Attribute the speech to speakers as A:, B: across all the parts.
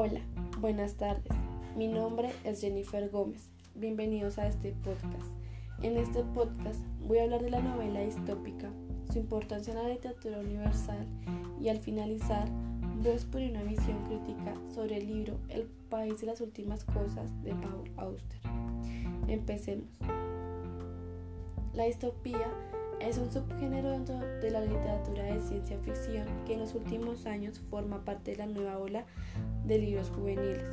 A: Hola, buenas tardes. Mi nombre es Jennifer Gómez. Bienvenidos a este podcast. En este podcast voy a hablar de la novela distópica, su importancia en la literatura universal y al finalizar voy a exponer una visión crítica sobre el libro El país de las últimas cosas de Paul Auster. Empecemos. La distopía es un subgénero dentro de la literatura de ciencia ficción que en los últimos años forma parte de la nueva ola de libros juveniles.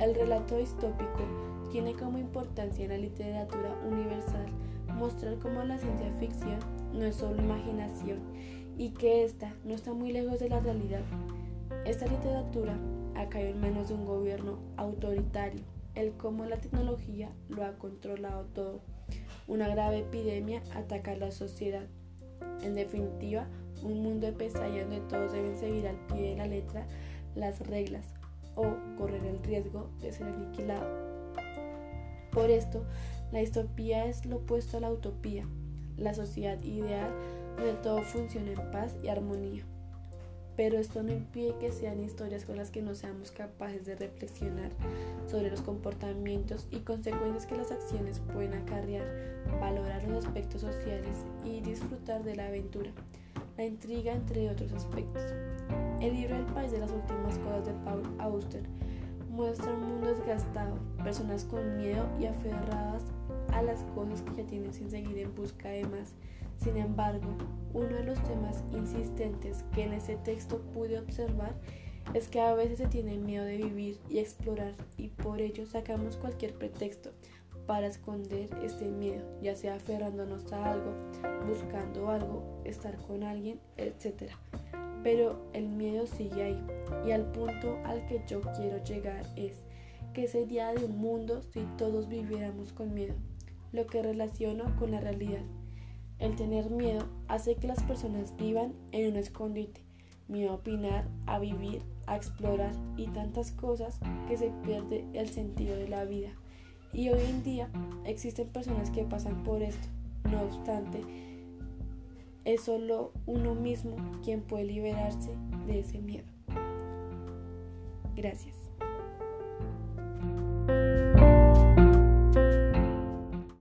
A: El relato distópico tiene como importancia en la literatura universal mostrar cómo la ciencia ficción no es solo imaginación y que ésta no está muy lejos de la realidad. Esta literatura ha caído en manos de un gobierno autoritario, el cómo la tecnología lo ha controlado todo una grave epidemia ataca la sociedad. En definitiva, un mundo de pesadillas donde todos deben seguir al pie de la letra las reglas o correr el riesgo de ser aniquilado. Por esto, la distopía es lo opuesto a la utopía, la sociedad ideal donde todo funciona en paz y armonía pero esto no impide que sean historias con las que no seamos capaces de reflexionar sobre los comportamientos y consecuencias que las acciones pueden acarrear, valorar los aspectos sociales y disfrutar de la aventura, la intriga entre otros aspectos. El libro El país de las últimas cosas de Paul Auster muestra un mundo desgastado, personas con miedo y aferradas a las cosas que ya tienen sin seguir en busca de más sin embargo, uno de los temas insistentes que en ese texto pude observar es que a veces se tiene miedo de vivir y explorar y por ello sacamos cualquier pretexto para esconder este miedo, ya sea aferrándonos a algo, buscando algo, estar con alguien, etc. Pero el miedo sigue ahí y al punto al que yo quiero llegar es que sería de un mundo si todos viviéramos con miedo, lo que relaciono con la realidad el tener miedo hace que las personas vivan en un escondite, miedo a opinar, a vivir, a explorar y tantas cosas que se pierde el sentido de la vida. Y hoy en día existen personas que pasan por esto. No obstante, es solo uno mismo quien puede liberarse de ese miedo. Gracias.